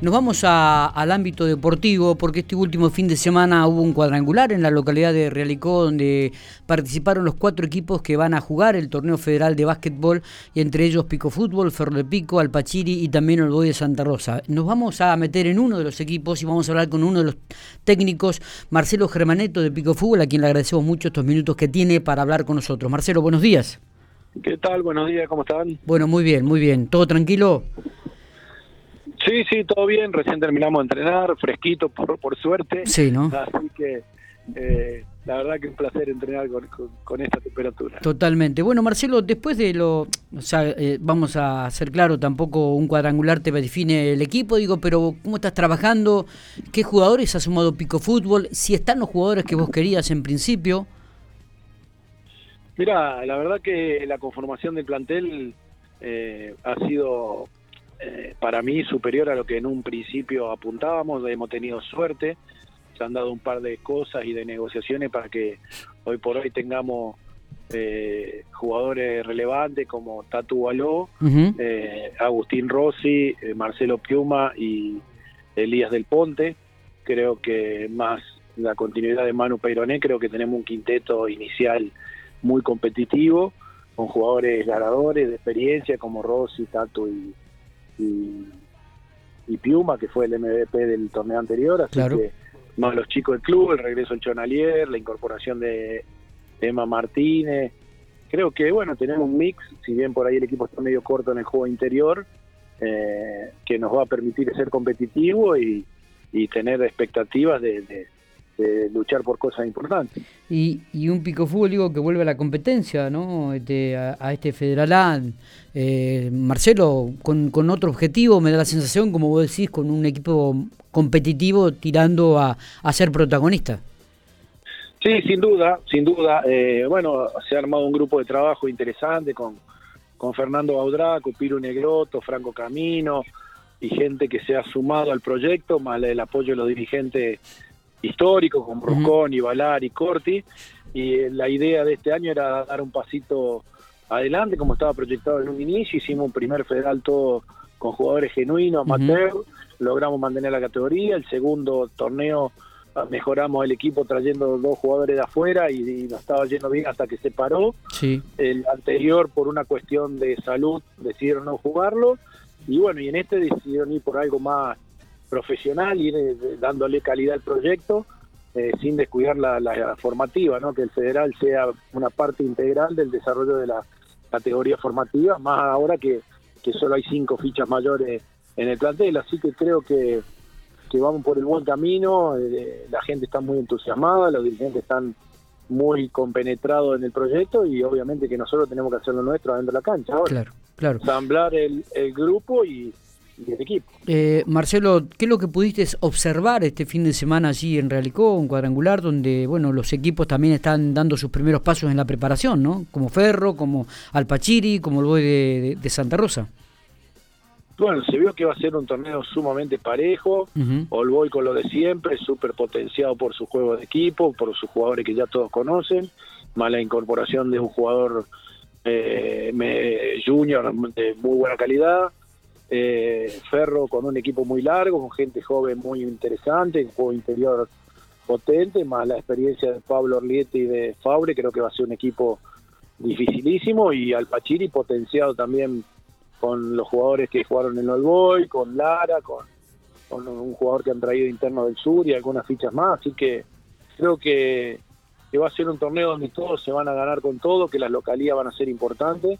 Nos vamos al ámbito deportivo porque este último fin de semana hubo un cuadrangular en la localidad de Realicó donde participaron los cuatro equipos que van a jugar el torneo federal de básquetbol y entre ellos Pico Fútbol, Ferro de Pico, Alpachiri y también el Boy de Santa Rosa. Nos vamos a meter en uno de los equipos y vamos a hablar con uno de los técnicos, Marcelo Germaneto de Pico Fútbol, a quien le agradecemos mucho estos minutos que tiene para hablar con nosotros. Marcelo, buenos días. ¿Qué tal? Buenos días, ¿cómo están? Bueno, muy bien, muy bien. ¿Todo tranquilo? Sí, sí, todo bien. Recién terminamos de entrenar, fresquito por, por suerte. Sí, ¿no? Así que eh, la verdad que es un placer entrenar con, esta temperatura. Totalmente. Bueno, Marcelo, después de lo, o sea, eh, vamos a ser claro, tampoco un cuadrangular te define el equipo, digo, pero ¿cómo estás trabajando? ¿Qué jugadores ha sumado Pico Fútbol? Si están los jugadores que vos querías en principio. Mira, la verdad que la conformación del plantel eh, ha sido eh, para mí superior a lo que en un principio apuntábamos, hemos tenido suerte, se han dado un par de cosas y de negociaciones para que hoy por hoy tengamos eh, jugadores relevantes como Tatu Baló, eh, Agustín Rossi, Marcelo Piuma y Elías del Ponte. Creo que más la continuidad de Manu Peironé, creo que tenemos un quinteto inicial muy competitivo, con jugadores ganadores de experiencia como Rossi, Tatu y, y, Piuma, que fue el MVP del torneo anterior, así que más los chicos del club, el regreso del Chonalier, la incorporación de, Emma Martínez. Creo que, bueno, tenemos un mix, si bien por ahí el equipo está medio corto en el juego interior, eh, que nos va a permitir ser competitivo y, tener expectativas de, luchar por cosas importantes. Y, y un pico fútbol digo que vuelve a la competencia, ¿no? Este, a, este Federal eh, Marcelo, con, con, otro objetivo, me da la sensación, como vos decís, con un equipo competitivo tirando a, ser protagonista. Sí, sin duda, sin duda. Eh, bueno, se ha armado un grupo de trabajo interesante con, con Fernando Baudraco, Piru Negroto, Franco Camino y gente que se ha sumado al proyecto, más el apoyo de los dirigentes históricos como Roscón, y Valar y Corti. Y eh, la idea de este año era dar un pasito adelante, como estaba proyectado en un inicio. Hicimos un primer federal todo con jugadores genuinos, amateur. Logramos mantener la categoría. El segundo torneo ah, mejoramos el equipo trayendo dos jugadores de afuera y, nos estaba yendo bien hasta que se paró. Sí. El anterior, por una cuestión de salud, decidieron no jugarlo. Y bueno, y en este decidieron ir por algo más profesional, ir eh, dándole calidad al proyecto, eh, sin descuidar la, formativa, ¿no? que el federal sea una parte integral del desarrollo de la categoría formativa, más ahora que, que solo hay cinco fichas mayores en el plantel, así que creo que, que vamos por el buen camino, eh, la gente está muy entusiasmada, los dirigentes están muy compenetrados en el proyecto y obviamente que nosotros tenemos que hacer lo nuestro adentro de la cancha ahora. Claro, claro. Ensamblar el, el grupo y, equipo. Eh, Marcelo, ¿qué es lo que pudiste observar este fin de semana allí en Realicó, un cuadrangular, donde bueno los equipos también están dando sus primeros pasos en la preparación, ¿no? Como Ferro, como Alpachiri, como el Boy de, Santa Rosa. Bueno, se vio que va a ser un torneo sumamente parejo, uh con lo de siempre, súper potenciado por su juego de equipo, por sus jugadores que ya todos conocen, más la incorporación de un jugador eh, junior de muy buena calidad, eh, Ferro con un equipo muy largo, con gente joven muy interesante, un juego interior potente, más la experiencia de Pablo Orlietti y de Fabre, creo que va a ser un equipo dificilísimo y Alpachiri potenciado también con los jugadores que jugaron en el Boy, con Lara, con, un jugador que han traído interno del sur y algunas fichas más, así que creo que va a ser un torneo donde todos se van a ganar con todo, que las localías van a ser importantes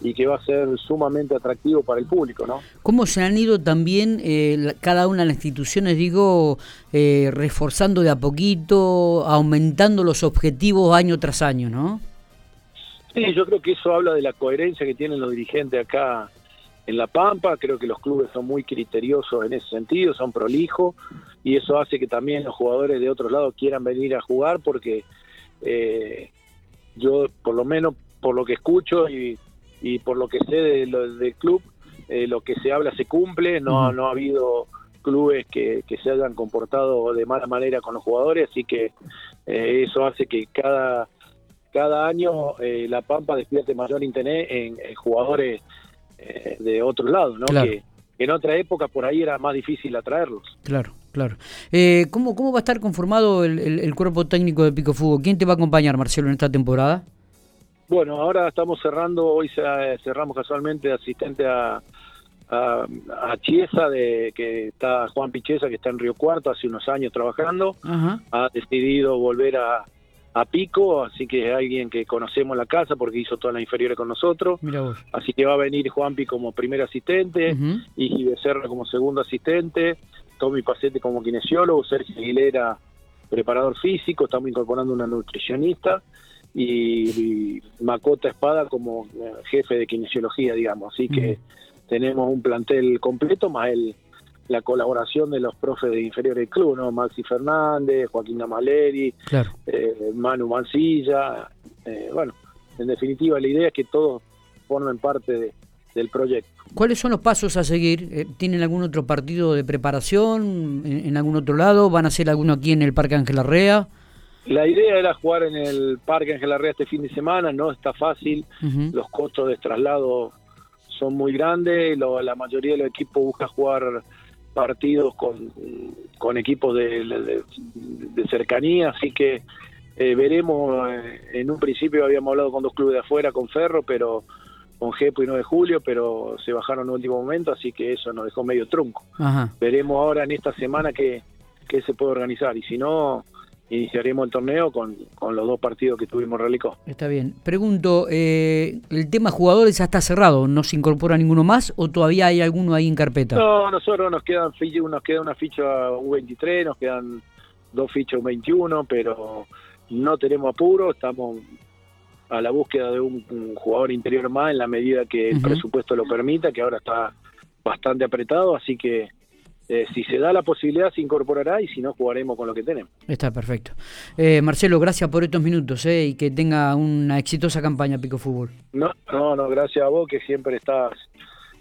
y que va a ser sumamente atractivo para el público, ¿no? ¿Cómo se han ido también eh, cada una de las instituciones, digo, eh, reforzando de a poquito, aumentando los objetivos año tras año, ¿no? Sí, yo creo que eso habla de la coherencia que tienen los dirigentes acá en La Pampa, creo que los clubes son muy criteriosos en ese sentido, son prolijos, y eso hace que también los jugadores de otros lados quieran venir a jugar porque eh, yo, por lo menos, por lo que escucho y y por lo que sé de del club, eh, lo que se habla se cumple, no, no ha habido clubes que, que, se hayan comportado de mala manera con los jugadores, así que eh, eso hace que cada, cada año eh, La Pampa despierte mayor interés en, jugadores de otro lado, ¿no? Que, en otra época por ahí era más difícil atraerlos. Claro, claro. Eh, ¿cómo, ¿Cómo va a estar conformado el, el, cuerpo técnico de Pico Fútbol? ¿Quién te va a acompañar, Marcelo, en esta temporada? Bueno, ahora estamos cerrando, hoy cerramos casualmente asistente a, a, Chiesa, de, que está Juan Pichesa, que está en Río Cuarto, hace unos años trabajando, ha decidido volver a, a Pico, así que es alguien que conocemos la casa porque hizo todas las inferiores con nosotros. Así que va a venir Juanpi como primer asistente, y Becerra como segundo asistente, Tommy Pacete como kinesiólogo, Sergio Aguilera preparador físico, estamos incorporando una nutricionista y, Macota Espada como eh, jefe de kinesiología, digamos. Así que tenemos un plantel completo más el la colaboración de los profes de inferior del club, ¿no? Maxi Fernández, Joaquín Amaleri, eh, Manu Mancilla, eh, bueno, en definitiva la idea es que todos formen parte del proyecto. ¿Cuáles son los pasos a seguir? Eh, ¿Tienen algún otro partido de preparación en, algún otro lado? ¿Van a hacer alguno aquí en el Parque Ángel Arrea? La idea era jugar en el Parque Ángel Arrea este fin de semana, no está fácil, los costos de traslado son muy grandes, la mayoría de los equipos busca jugar partidos con, con equipos de, cercanía, así que eh, veremos, eh, en un principio habíamos hablado con dos clubes de afuera, con Ferro, pero con Gepo y 9 de julio, pero se bajaron en último momento, así que eso nos dejó medio trunco. Veremos ahora en esta semana qué, qué se puede organizar, y si no, iniciaremos el torneo con, los dos partidos que tuvimos relicó. Está bien. Pregunto, eh, ¿el tema jugadores ya está cerrado? ¿No se incorpora ninguno más o todavía hay alguno ahí en carpeta? No, nosotros nos quedan nos queda una ficha U23, nos quedan dos fichas U21, pero no tenemos apuro, estamos a la búsqueda de un, jugador interior más en la medida que el presupuesto lo permita, que ahora está bastante apretado, así que eh, si se da la posibilidad se incorporará y si no jugaremos con lo que tenemos. Está perfecto. Eh, Marcelo, gracias por estos minutos eh, y que tenga una exitosa campaña Pico Fútbol. No, no, no, gracias a vos que siempre estás,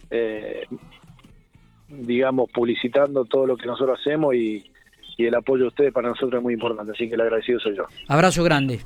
eh, digamos, publicitando todo lo que nosotros hacemos y, y el apoyo de ustedes para nosotros es muy importante, así que el agradecido soy yo. Abrazo grande.